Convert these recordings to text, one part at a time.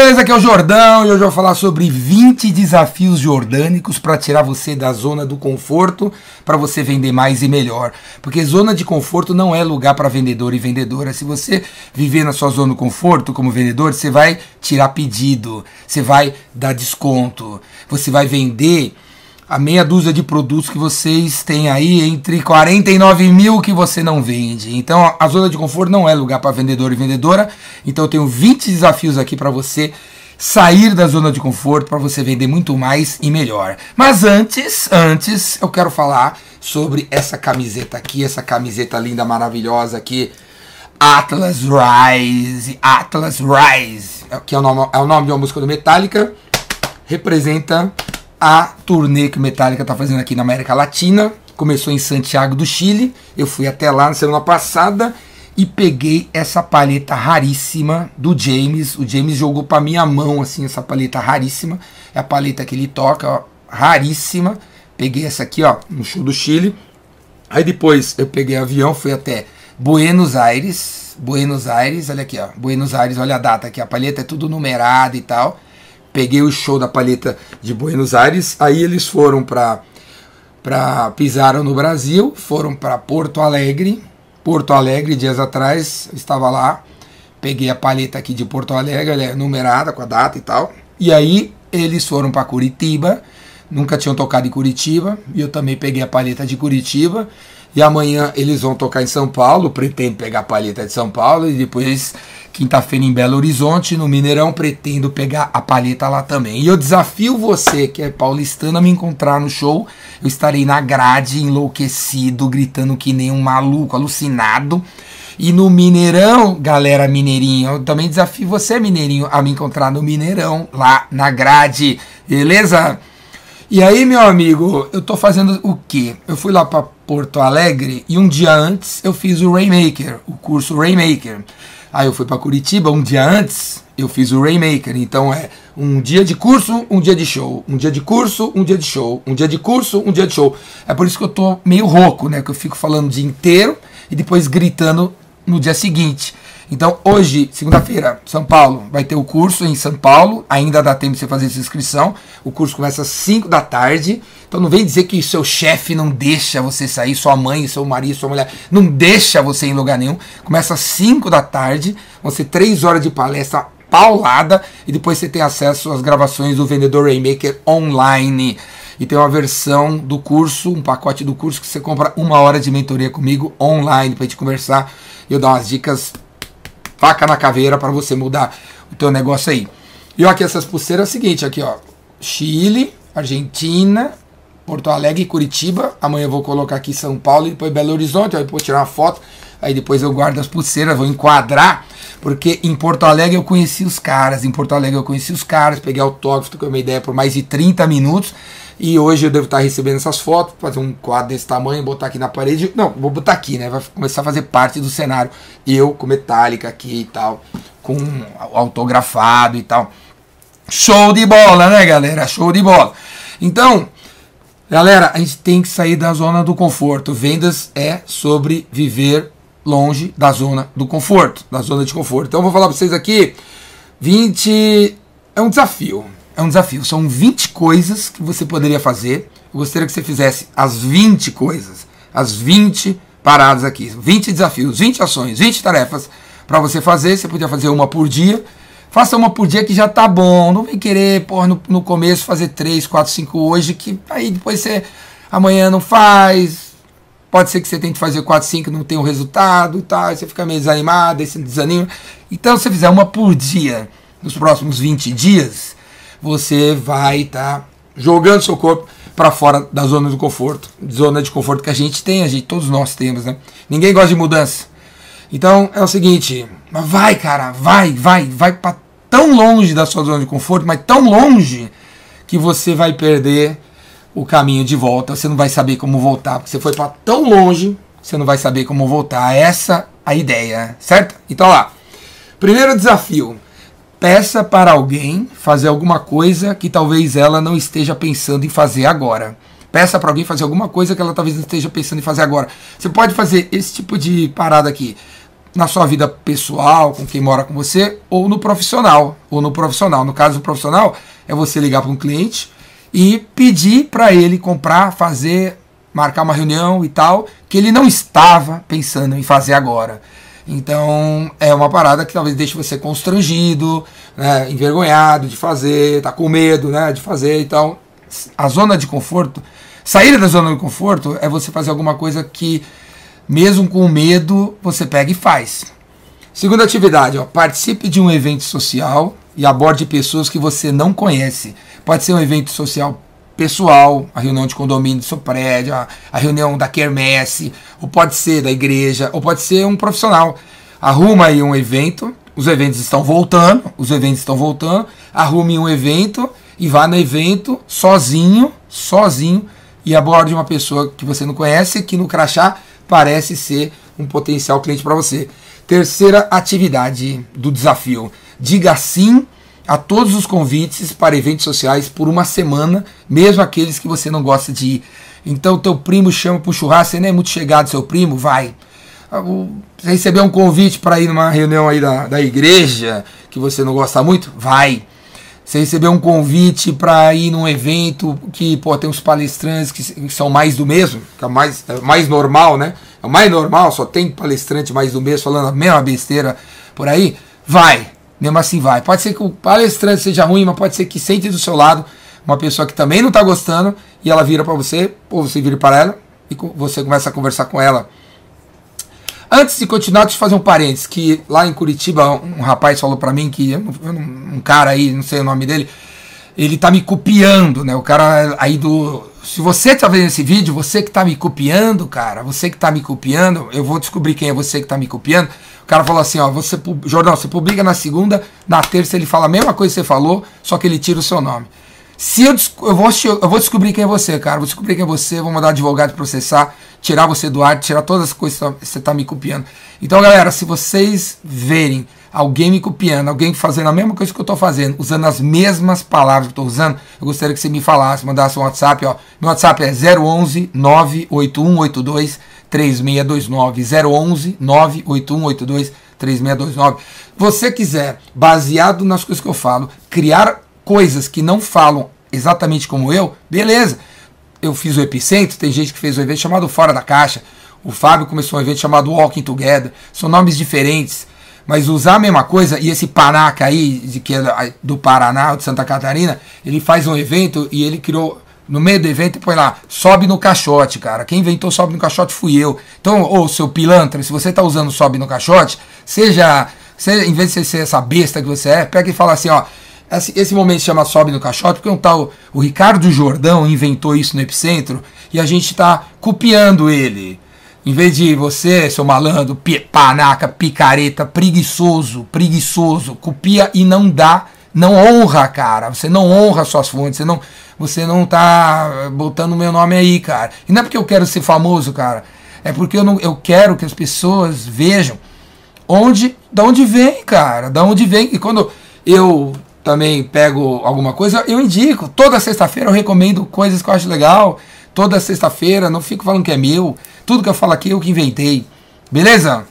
beleza? Aqui é o Jordão e hoje eu vou falar sobre 20 desafios jordânicos para tirar você da zona do conforto para você vender mais e melhor. Porque zona de conforto não é lugar para vendedor e vendedora. Se você viver na sua zona de conforto como vendedor, você vai tirar pedido, você vai dar desconto, você vai vender a meia dúzia de produtos que vocês têm aí, entre 49 mil que você não vende. Então a zona de conforto não é lugar para vendedor e vendedora. Então eu tenho 20 desafios aqui para você sair da zona de conforto para você vender muito mais e melhor. Mas antes, antes eu quero falar sobre essa camiseta aqui, essa camiseta linda, maravilhosa aqui. Atlas Rise, Atlas Rise, que é o nome, é o nome de uma música do Metallica, representa a turnê que o Metallica está fazendo aqui na América Latina. Começou em Santiago do Chile. Eu fui até lá na semana passada e peguei essa paleta raríssima do James. O James jogou para minha mão assim essa paleta raríssima. É a paleta que ele toca, ó, raríssima. Peguei essa aqui, ó, no show do Chile. Aí depois eu peguei avião, fui até Buenos Aires. Buenos Aires, olha aqui, ó. Buenos Aires, olha a data aqui. A paleta é tudo numerada e tal peguei o show da paleta de Buenos Aires, aí eles foram para para pisaram no Brasil, foram para Porto Alegre, Porto Alegre dias atrás, estava lá, peguei a paleta aqui de Porto Alegre, ela é numerada com a data e tal. E aí eles foram para Curitiba, nunca tinham tocado em Curitiba, e eu também peguei a paleta de Curitiba. E amanhã eles vão tocar em São Paulo, pretendo pegar a paleta de São Paulo e depois quinta-feira em Belo Horizonte, no Mineirão, pretendo pegar a paleta lá também. E eu desafio você, que é paulistano, a me encontrar no show. Eu estarei na grade, enlouquecido, gritando que nem um maluco, alucinado. E no Mineirão, galera mineirinho, eu também desafio você, mineirinho, a me encontrar no Mineirão, lá na grade, beleza? E aí, meu amigo, eu tô fazendo o quê? Eu fui lá para Porto Alegre e um dia antes eu fiz o Rainmaker, o curso Rainmaker. Aí eu fui para Curitiba um dia antes, eu fiz o Rainmaker. Então é um dia de curso, um dia de show, um dia de curso, um dia de show, um dia de curso, um dia de show. É por isso que eu tô meio rouco, né? Que eu fico falando o dia inteiro e depois gritando no dia seguinte. Então, hoje, segunda-feira, São Paulo, vai ter o curso em São Paulo. Ainda dá tempo de você fazer essa inscrição. O curso começa às 5 da tarde. Então, não vem dizer que seu chefe não deixa você sair, sua mãe, seu marido, sua mulher, não deixa você ir em lugar nenhum. Começa às 5 da tarde. Vão ser 3 horas de palestra paulada. E depois você tem acesso às gravações do Vendedor Rainmaker online. E tem uma versão do curso, um pacote do curso que você compra uma hora de mentoria comigo online para gente conversar. e Eu dar umas dicas faca na caveira para você mudar o teu negócio aí. E aqui essas pulseiras é o seguinte, aqui ó, Chile, Argentina, Porto Alegre Curitiba. Amanhã eu vou colocar aqui São Paulo e depois Belo Horizonte, aí depois tirar uma foto, aí depois eu guardo as pulseiras, vou enquadrar, porque em Porto Alegre eu conheci os caras, em Porto Alegre eu conheci os caras, peguei autógrafo, com uma ideia por mais de 30 minutos. E hoje eu devo estar recebendo essas fotos, fazer um quadro desse tamanho, botar aqui na parede. Não, vou botar aqui, né? Vai começar a fazer parte do cenário. Eu com metálica aqui e tal, com autografado e tal. Show de bola, né, galera? Show de bola. Então, galera, a gente tem que sair da zona do conforto. Vendas é sobre viver longe da zona do conforto, da zona de conforto. Então, eu vou falar para vocês aqui 20 é um desafio é um desafio. São 20 coisas que você poderia fazer. Eu gostaria que você fizesse as 20 coisas, as 20 paradas aqui, 20 desafios, 20 ações, 20 tarefas para você fazer. Você podia fazer uma por dia. Faça uma por dia que já tá bom. Não vem querer, porra, no, no começo fazer 3, 4, 5 hoje, que aí depois você amanhã não faz. Pode ser que você tente fazer 4, 5 não tenha o um resultado, tá? Você fica meio desanimado, aí você desanima. Então, se você fizer uma por dia nos próximos 20 dias, você vai estar tá jogando seu corpo para fora da zona do conforto, zona de conforto que a gente tem, a gente todos nós temos, né? Ninguém gosta de mudança. Então é o seguinte, vai, cara, vai, vai, vai para tão longe da sua zona de conforto, mas tão longe que você vai perder o caminho de volta, você não vai saber como voltar, porque você foi para tão longe, você não vai saber como voltar. Essa a ideia, certo? Então lá. Primeiro desafio, Peça para alguém fazer alguma coisa que talvez ela não esteja pensando em fazer agora. Peça para alguém fazer alguma coisa que ela talvez não esteja pensando em fazer agora. Você pode fazer esse tipo de parada aqui. na sua vida pessoal, com quem mora com você, ou no profissional, ou no profissional. No caso do profissional, é você ligar para um cliente e pedir para ele comprar, fazer, marcar uma reunião e tal, que ele não estava pensando em fazer agora. Então é uma parada que talvez deixe você constrangido, né, envergonhado de fazer, tá com medo né, de fazer. Então a zona de conforto, sair da zona de conforto é você fazer alguma coisa que, mesmo com medo, você pega e faz. Segunda atividade, ó, participe de um evento social e aborde pessoas que você não conhece. Pode ser um evento social pessoal, a reunião de condomínio do seu prédio, a, a reunião da quermesse, ou pode ser da igreja, ou pode ser um profissional. Arruma aí um evento, os eventos estão voltando, os eventos estão voltando, arrume um evento e vá no evento sozinho, sozinho, e aborde uma pessoa que você não conhece, que no crachá parece ser um potencial cliente para você. Terceira atividade do desafio: diga sim a todos os convites para eventos sociais por uma semana, mesmo aqueles que você não gosta de ir. Então, teu primo chama para o churrasco, você não é muito chegado, seu primo, vai. Ah, você recebeu um convite para ir numa reunião aí da, da igreja que você não gosta muito, vai. Você recebeu um convite para ir num evento que pô, tem uns palestrantes que, são mais do mesmo, que é mais, é mais normal, né? É mais normal, só tem palestrante mais do mesmo falando a mesma besteira por aí. Vai mesmo assim vai. Pode ser que o palestrante seja ruim, mas pode ser que sente do seu lado uma pessoa que também não está gostando e ela vira para você, ou você vira para ela e você começa a conversar com ela. Antes de continuar, deixa eu fazer um parênteses, que lá em Curitiba um rapaz falou para mim que um cara aí, não sei o nome dele, ele tá me copiando, né? O cara aí do se você tá vendo esse vídeo, você que tá me copiando, cara, você que tá me copiando, eu vou descobrir quem é você que tá me copiando. Cara falou assim, ó, você, Jordão, você publica na segunda, na terça ele fala a mesma coisa que você falou, só que ele tira o seu nome. Se eu, eu, vou, eu vou descobrir quem é você, cara, vou descobrir quem é você, vou mandar advogado processar, tirar você do ar, tirar todas as coisas que você tá me copiando. Então, galera, se vocês verem alguém me copiando, alguém fazendo a mesma coisa que eu estou fazendo, usando as mesmas palavras que eu estou usando, eu gostaria que você me falasse, mandasse um WhatsApp, ó. Meu WhatsApp é 011 98182 3629. 011 98182 3629. Você quiser, baseado nas coisas que eu falo, criar coisas que não falam exatamente como eu, beleza. Eu fiz o Epicentro, tem gente que fez um evento chamado Fora da Caixa. O Fábio começou um evento chamado Walking Together. São nomes diferentes. Mas usar a mesma coisa, e esse Panaca aí, de que é do Paraná, de Santa Catarina, ele faz um evento e ele criou. No meio do evento, põe lá, sobe no caixote, cara. Quem inventou sobe no caixote fui eu. Então, ô seu pilantra, se você tá usando sobe no caixote, seja, seja em vez de ser essa besta que você é, pega e fala assim, ó, esse, esse momento se chama Sobe no Caixote, porque um tal, o Ricardo Jordão inventou isso no Epicentro e a gente está copiando ele. Em vez de você, seu malandro, panaca, picareta, preguiçoso, preguiçoso, copia e não dá, não honra, cara. Você não honra suas fontes, você não, você não tá botando meu nome aí, cara. E não é porque eu quero ser famoso, cara. É porque eu, não, eu quero que as pessoas vejam onde, da onde vem, cara. Da onde vem. E quando eu também pego alguma coisa, eu indico. Toda sexta-feira eu recomendo coisas que eu acho legal. Toda sexta-feira, não fico falando que é meu. Tudo que eu falo aqui eu que inventei. Beleza?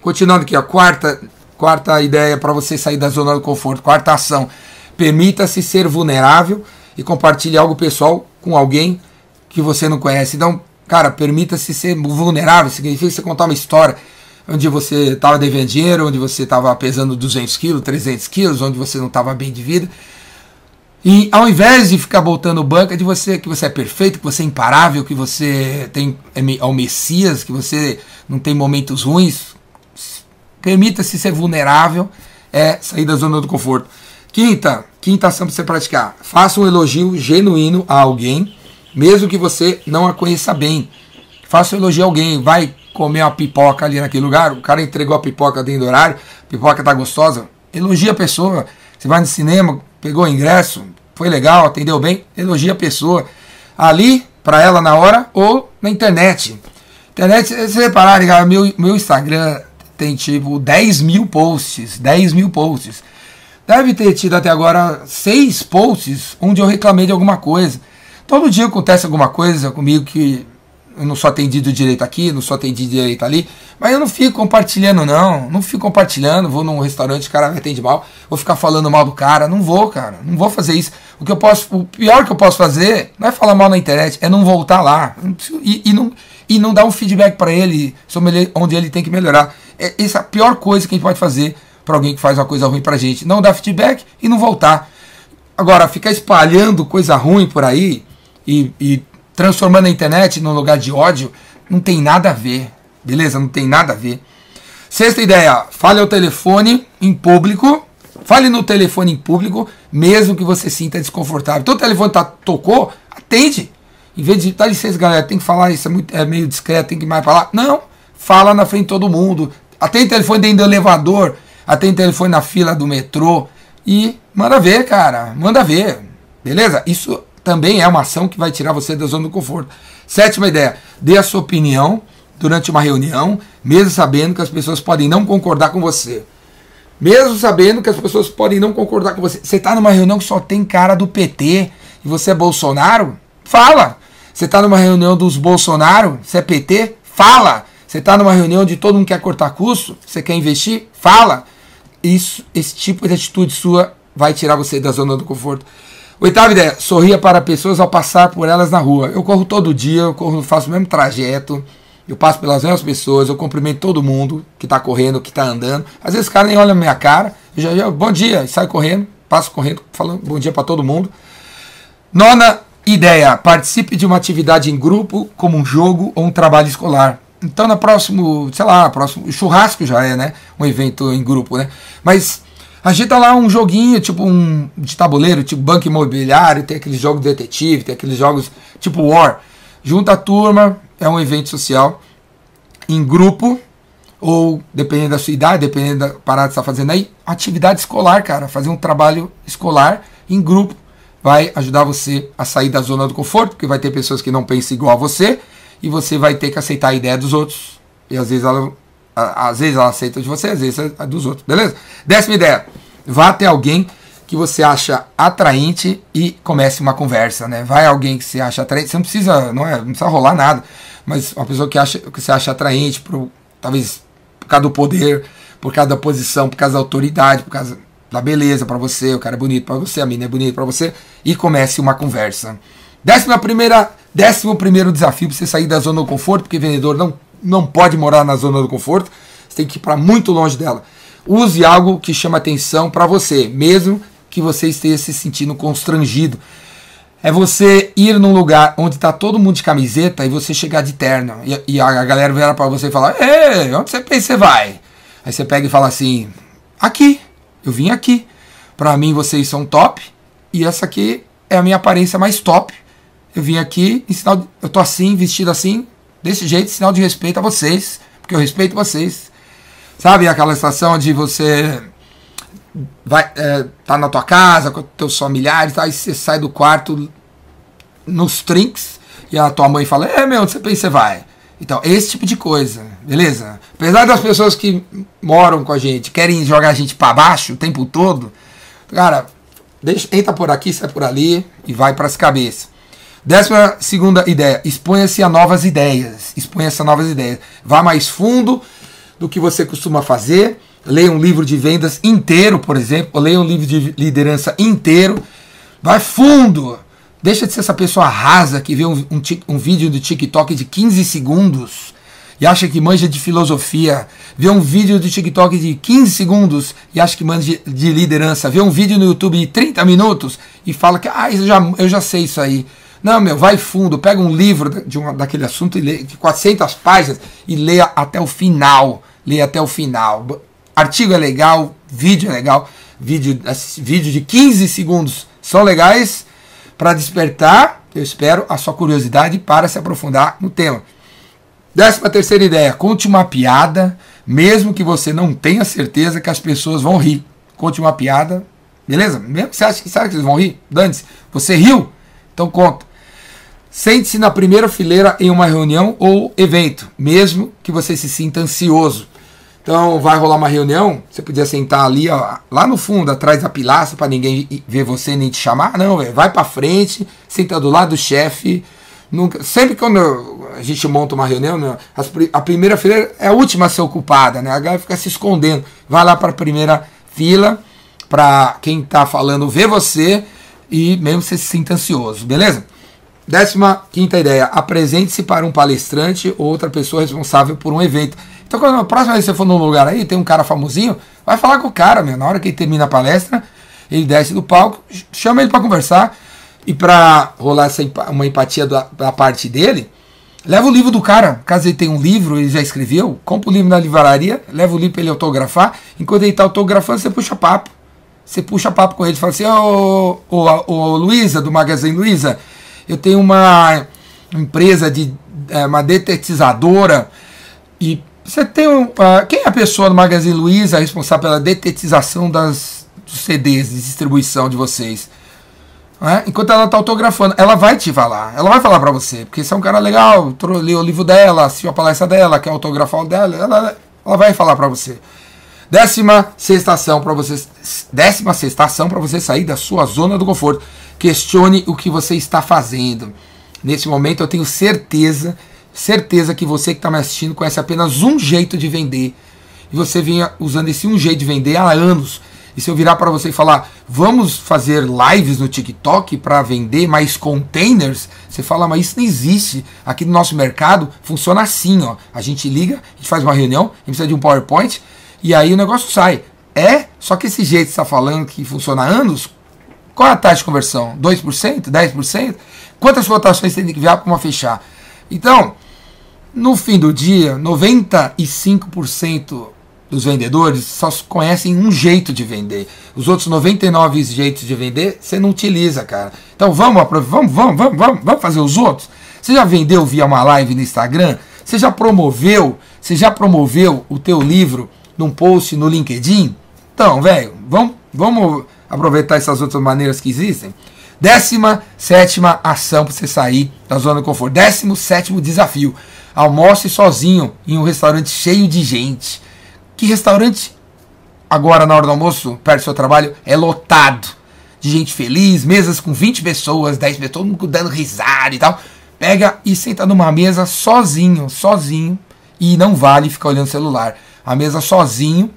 Continuando aqui, a quarta, quarta ideia para você sair da zona do conforto, quarta ação. Permita-se ser vulnerável e compartilhe algo pessoal com alguém que você não conhece. Então, cara, permita-se ser vulnerável, significa você contar uma história onde você estava devendo dinheiro, onde você estava pesando 200 quilos, 300 quilos, onde você não estava bem de vida. E ao invés de ficar botando banca de você que você é perfeito, que você é imparável, que você tem é, é o Messias, que você não tem momentos ruins, permita-se ser vulnerável, é sair da zona do conforto. Quinta, quinta ação para você praticar. Faça um elogio genuíno a alguém, mesmo que você não a conheça bem. Faça um elogio a alguém, vai comer uma pipoca ali naquele lugar, o cara entregou a pipoca dentro do horário, a pipoca tá gostosa, elogia a pessoa. Você vai no cinema, pegou o ingresso, foi legal, atendeu bem, elogia a pessoa ali para ela na hora ou na internet. Internet, se repararem, cara, meu, meu Instagram tem tipo 10 mil posts, 10 mil posts. Deve ter tido até agora seis posts onde eu reclamei de alguma coisa. Todo dia acontece alguma coisa comigo que eu não sou atendido direito aqui, não sou atendido direito ali, mas eu não fico compartilhando, não. Não fico compartilhando, vou num restaurante, o cara me atende mal, vou ficar falando mal do cara. Não vou, cara. Não vou fazer isso. O que eu posso. O pior que eu posso fazer não é falar mal na internet, é não voltar lá. E, e não, e não dar um feedback para ele sobre onde ele tem que melhorar. É, essa é a pior coisa que a gente pode fazer para alguém que faz uma coisa ruim pra gente. Não dar feedback e não voltar. Agora, ficar espalhando coisa ruim por aí e, e transformando a internet num lugar de ódio, não tem nada a ver. Beleza? Não tem nada a ver. Sexta ideia, fale ao telefone em público. Fale no telefone em público, mesmo que você sinta desconfortável. Então o telefone tá, tocou, atende. Em vez de, dá licença, galera, tem que falar isso, é, muito, é meio discreto, tem que mais falar. Não, fala na frente de todo mundo. Atende telefone dentro do elevador, atende telefone na fila do metrô. E manda ver, cara, manda ver. Beleza? Isso também é uma ação que vai tirar você da zona do conforto. Sétima ideia, dê a sua opinião durante uma reunião, mesmo sabendo que as pessoas podem não concordar com você. Mesmo sabendo que as pessoas podem não concordar com você. Você está numa reunião que só tem cara do PT e você é Bolsonaro? Fala! Você está numa reunião dos Bolsonaro? Você é PT? Fala! Você está numa reunião de todo mundo quer cortar custo? Você quer investir? Fala! Isso, esse tipo de atitude sua vai tirar você da zona do conforto. Oitava ideia, sorria para pessoas ao passar por elas na rua. Eu corro todo dia, eu corro, faço o mesmo trajeto, eu passo pelas mesmas pessoas, eu cumprimento todo mundo que está correndo, que está andando. Às vezes o cara nem olha na minha cara, eu já, bom dia, sai correndo, passo correndo, falando bom dia para todo mundo. Nona ideia, participe de uma atividade em grupo, como um jogo ou um trabalho escolar. Então, no próximo, sei lá, próximo churrasco já é, né? Um evento em grupo, né? Mas Agita lá um joguinho, tipo um de tabuleiro, tipo banco imobiliário, tem aqueles jogos de detetive, tem aqueles jogos tipo War. Junta a turma, é um evento social em grupo, ou dependendo da sua idade, dependendo da parada que você está fazendo aí, atividade escolar, cara. Fazer um trabalho escolar em grupo vai ajudar você a sair da zona do conforto, porque vai ter pessoas que não pensam igual a você e você vai ter que aceitar a ideia dos outros. E às vezes ela às vezes ela aceita de você, às vezes é dos outros, beleza? Décima ideia: vá até alguém que você acha atraente e comece uma conversa, né? Vai alguém que você acha atraente, você não precisa, não, é, não precisa rolar nada, mas uma pessoa que, acha, que você acha atraente, por, talvez por causa do poder, por causa da posição, por causa da autoridade, por causa da beleza para você, o cara é bonito para você, a mina é bonita para você, e comece uma conversa. Décima primeira, décimo primeiro desafio para você sair da zona do conforto, porque vendedor não não pode morar na zona do conforto, você tem que ir para muito longe dela. Use algo que chama atenção para você, mesmo que você esteja se sentindo constrangido. É você ir num lugar onde está todo mundo de camiseta e você chegar de terno. E, e a galera virar para você e falar: Ei, onde você pensa que você vai? Aí você pega e fala assim: Aqui, eu vim aqui. Para mim vocês são top e essa aqui é a minha aparência mais top. Eu vim aqui, eu tô assim, vestido assim, desse jeito, sinal de respeito a vocês, porque eu respeito vocês. Sabe aquela situação de você vai é, tá na tua casa com teus familiares, aí você sai do quarto nos trinks e a tua mãe fala: "É, meu, onde você pensa você vai?" Então, esse tipo de coisa, beleza? Apesar das pessoas que moram com a gente querem jogar a gente para baixo o tempo todo, cara, deixa, entra por aqui, sai por ali e vai para as cabeças. Décima segunda ideia, exponha-se a novas ideias. Exponha-se a novas ideias. Vá mais fundo do que você costuma fazer. Leia um livro de vendas inteiro, por exemplo. Leia um livro de liderança inteiro. Vai fundo. Deixa de ser essa pessoa rasa que vê um, um, um vídeo do TikTok de 15 segundos e acha que manja de filosofia, vê um vídeo do TikTok de 15 segundos e acha que manja de, de liderança, vê um vídeo no YouTube de 30 minutos e fala que ah, eu já, eu já sei isso aí. Não, meu, vai fundo, pega um livro de uma, daquele assunto e lê, de 400 páginas e leia até o final. Leia até o final. Artigo é legal, vídeo é legal, vídeo, vídeo de 15 segundos são legais para despertar, eu espero, a sua curiosidade para se aprofundar no tema. Décima terceira ideia, conte uma piada, mesmo que você não tenha certeza que as pessoas vão rir. Conte uma piada, beleza? Mesmo que você acha que, sabe que eles vão rir, dane-se. Você riu? Então conta. Sente-se na primeira fileira em uma reunião ou evento, mesmo que você se sinta ansioso. Então vai rolar uma reunião, você podia sentar ali, ó, lá no fundo, atrás da pilastra, para ninguém ver você nem te chamar. Não, véio, vai para frente, senta do lado do chefe, Nunca, sempre quando a gente monta uma reunião, né, a primeira fileira é a última a ser ocupada, né? A galera fica se escondendo. Vai lá para a primeira fila, para quem está falando ver você e mesmo você se sinta ansioso, beleza? Décima quinta ideia: apresente-se para um palestrante ou outra pessoa responsável por um evento. Então, quando a próxima vez você for num lugar aí, tem um cara famosinho, vai falar com o cara, meu. Na hora que ele termina a palestra, ele desce do palco, chama ele para conversar. E para rolar essa, uma empatia da, da, parte dele, leva o livro do cara. Caso ele tenha um livro, ele já escreveu, compra o livro na livraria, leva o livro para ele autografar. Enquanto ele está autografando, você puxa papo. Você puxa papo com ele, fala assim: Ô, ô, ô, ô Luísa, do Magazine Luiza, eu tenho uma empresa de é, uma detetizadora e você tem um, uh, quem é a pessoa do Magazine Luiza responsável pela detetização das dos CDs de distribuição de vocês? Né? Enquanto ela está autografando, ela vai te falar, ela vai falar para você, porque você é um cara legal, leu o livro dela, assistiu a palestra dela, quer autografar o dela, ela, ela vai falar para você. Décima sextação para você, décima sextação para você sair da sua zona do conforto. Questione o que você está fazendo. Nesse momento eu tenho certeza, certeza que você que está me assistindo conhece apenas um jeito de vender. E você vinha usando esse um jeito de vender há anos. E se eu virar para você e falar, vamos fazer lives no TikTok para vender mais containers, você fala, mas isso não existe. Aqui no nosso mercado funciona assim, ó. A gente liga, a gente faz uma reunião, a gente precisa de um PowerPoint e aí o negócio sai. É, só que esse jeito que está falando que funciona há anos, qual é a taxa de conversão? 2%? 10%? Quantas cotações tem que enviar para uma fechar? Então, no fim do dia, 95% dos vendedores só conhecem um jeito de vender. Os outros 99 jeitos de vender você não utiliza, cara. Então vamos, vamos, vamos, vamos, vamos, vamos fazer os outros. Você já vendeu via uma live no Instagram? Você já promoveu? Você já promoveu o teu livro num post no LinkedIn? Então, velho, vamos, vamos aproveitar essas outras maneiras que existem. Décima sétima ação para você sair da zona de conforto. Décimo sétimo desafio. Almoce sozinho em um restaurante cheio de gente. Que restaurante, agora na hora do almoço, perto do seu trabalho, é lotado de gente feliz, mesas com 20 pessoas, 10 pessoas, todo mundo dando risada e tal. Pega e senta numa mesa sozinho, sozinho, e não vale ficar olhando o celular. A mesa sozinho,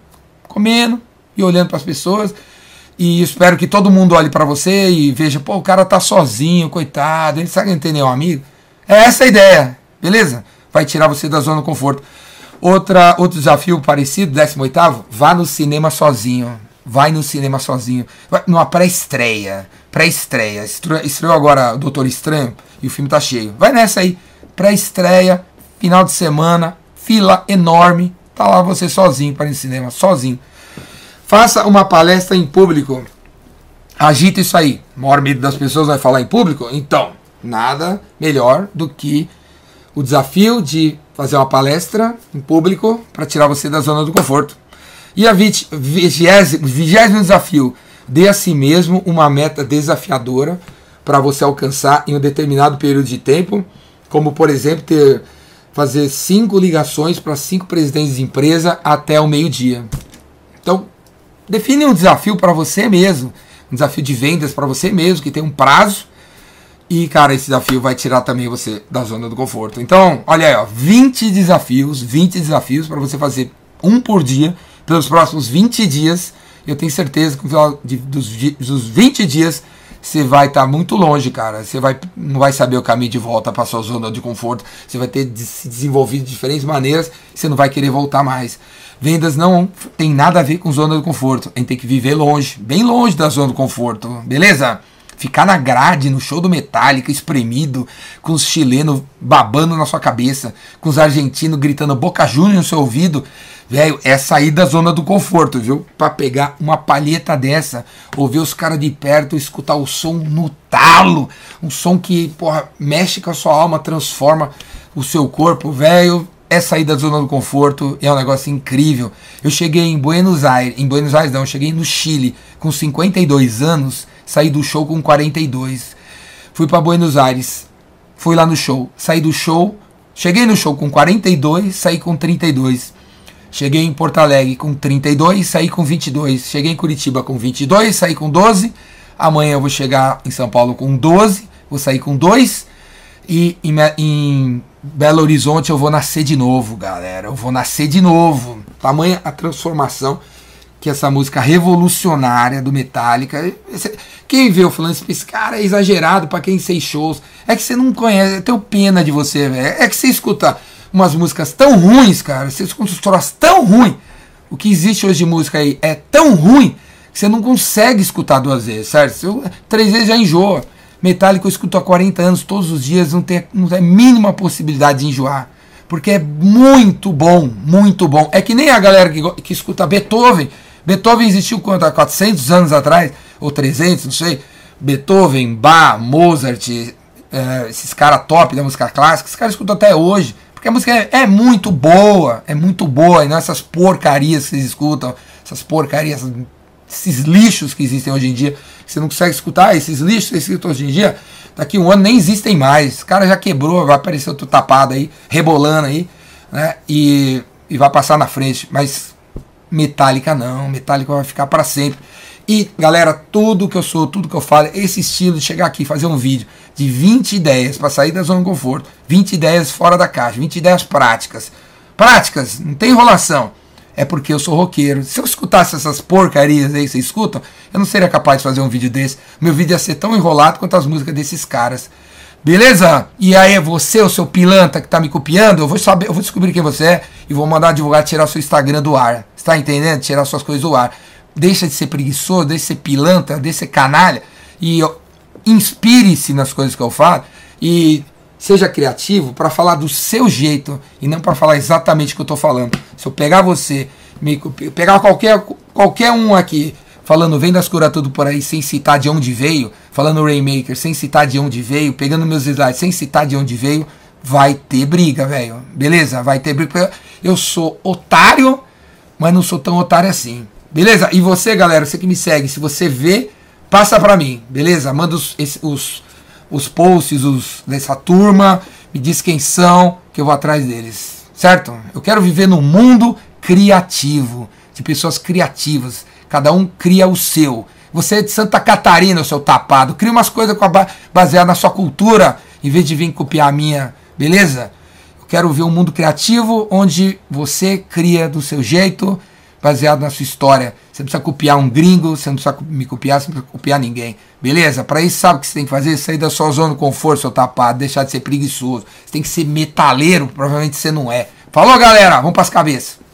comendo e olhando para as pessoas. E espero que todo mundo olhe para você e veja, pô, o cara tá sozinho, coitado, ele sabe que não tem nenhum amigo. É essa a ideia, beleza? Vai tirar você da zona de conforto. Outra, outro desafio parecido, 18, vá no cinema sozinho. Vai no cinema sozinho. Vai numa pré-estreia. Pré-estreia. Estreou agora o Doutor Estranho e o filme tá cheio. Vai nessa aí. Pré-estreia, final de semana, fila enorme. Tá lá você sozinho para ir no cinema, sozinho. Faça uma palestra em público. Agita isso aí. O maior medo das pessoas vai falar em público? Então, nada melhor do que o desafio de fazer uma palestra em público para tirar você da zona do conforto. E a vigésimo, vigésimo desafio, dê a si mesmo uma meta desafiadora para você alcançar em um determinado período de tempo, como por exemplo ter fazer cinco ligações para cinco presidentes de empresa até o meio-dia. Então, define um desafio para você mesmo, um desafio de vendas para você mesmo que tem um prazo e, cara, esse desafio vai tirar também você da zona do conforto. Então, olha aí, ó, 20 desafios, 20 desafios para você fazer um por dia pelos próximos 20 dias. Eu tenho certeza que no final de, dos, dos 20 dias você vai estar tá muito longe, cara. Você vai, não vai saber o caminho de volta para sua zona de conforto. Você vai ter de se desenvolvido de diferentes maneiras. Você não vai querer voltar mais. Vendas não tem nada a ver com zona de conforto. A gente tem que viver longe, bem longe da zona do conforto, beleza? Ficar na grade, no show do Metallica, espremido, com os chilenos babando na sua cabeça, com os argentinos gritando Boca Juniors no seu ouvido, velho, é sair da zona do conforto, viu? Para pegar uma palheta dessa, ouvir os caras de perto, escutar o som no talo, um som que, porra, mexe com a sua alma, transforma o seu corpo, velho. É sair da zona do conforto, é um negócio incrível. Eu cheguei em Buenos Aires, em Buenos Aires não, eu cheguei no Chile com 52 anos saí do show com 42. Fui para Buenos Aires, fui lá no show, saí do show, cheguei no show com 42, saí com 32. Cheguei em Porto Alegre com 32, saí com 22. Cheguei em Curitiba com 22, saí com 12. Amanhã eu vou chegar em São Paulo com 12, vou sair com 2. E em, em Belo Horizonte eu vou nascer de novo, galera. Eu vou nascer de novo. Tamanha a transformação que essa música revolucionária do Metallica. Quem vê eu falando esse cara é exagerado para quem sei shows. É que você não conhece, eu tenho pena de você, velho. É que você escuta umas músicas tão ruins, cara. Você escuta uns troços tão ruins. O que existe hoje de música aí é tão ruim que você não consegue escutar duas vezes, certo? Eu, três vezes já enjoa. Metallica eu escuto há 40 anos, todos os dias, não tem, não tem a mínima possibilidade de enjoar. Porque é muito bom, muito bom. É que nem a galera que, que escuta Beethoven. Beethoven existiu quanto? Há 400 anos atrás? Ou 300, não sei. Beethoven, Bach, Mozart, é, esses caras top da música clássica, esses caras escutam até hoje. Porque a música é, é, muito boa, é muito boa, e não essas porcarias que vocês escutam, essas porcarias, esses lixos que existem hoje em dia, que você não consegue escutar, esses lixos que escutam hoje em dia, daqui um ano nem existem mais. O cara já quebrou, vai aparecer outro tapado aí, rebolando aí, né? E, e vai passar na frente. Mas Metallica não, Metallica vai ficar para sempre. E, galera, tudo que eu sou, tudo que eu falo, esse estilo de chegar aqui fazer um vídeo de 20 ideias para sair da zona de conforto, 20 ideias fora da caixa, 20 ideias práticas. Práticas, não tem enrolação. É porque eu sou roqueiro. Se eu escutasse essas porcarias aí que vocês escutam, eu não seria capaz de fazer um vídeo desse. Meu vídeo ia ser tão enrolado quanto as músicas desses caras. Beleza? E aí, você, o seu pilantra que tá me copiando, eu vou saber, eu vou descobrir quem você é e vou mandar advogado tirar seu Instagram do ar. Você tá entendendo? Tirar suas coisas do ar deixa de ser preguiçoso, deixa de ser pilantra, deixa de ser canalha e inspire-se nas coisas que eu falo e seja criativo para falar do seu jeito e não para falar exatamente o que eu estou falando. Se eu pegar você, me, pegar qualquer, qualquer um aqui falando vem das curas tudo por aí sem citar de onde veio, falando Rainmaker sem citar de onde veio, pegando meus slides sem citar de onde veio, vai ter briga, velho. Beleza? Vai ter briga. Eu sou otário, mas não sou tão otário assim. Beleza? E você, galera, você que me segue, se você vê, passa para mim, beleza? Manda os, os, os posts os, dessa turma, me diz quem são, que eu vou atrás deles, certo? Eu quero viver num mundo criativo, de pessoas criativas, cada um cria o seu. Você é de Santa Catarina, seu tapado, cria umas coisas baseadas na sua cultura, em vez de vir copiar a minha, beleza? Eu quero ver um mundo criativo onde você cria do seu jeito, baseado na sua história. Você não precisa copiar um gringo, você não precisa me copiar, você não precisa copiar ninguém. Beleza? Para isso, sabe o que você tem que fazer? Sair da sua zona de conforto, seu tapado, deixar de ser preguiçoso. Você tem que ser metaleiro, provavelmente você não é. Falou, galera? Vamos para as cabeças.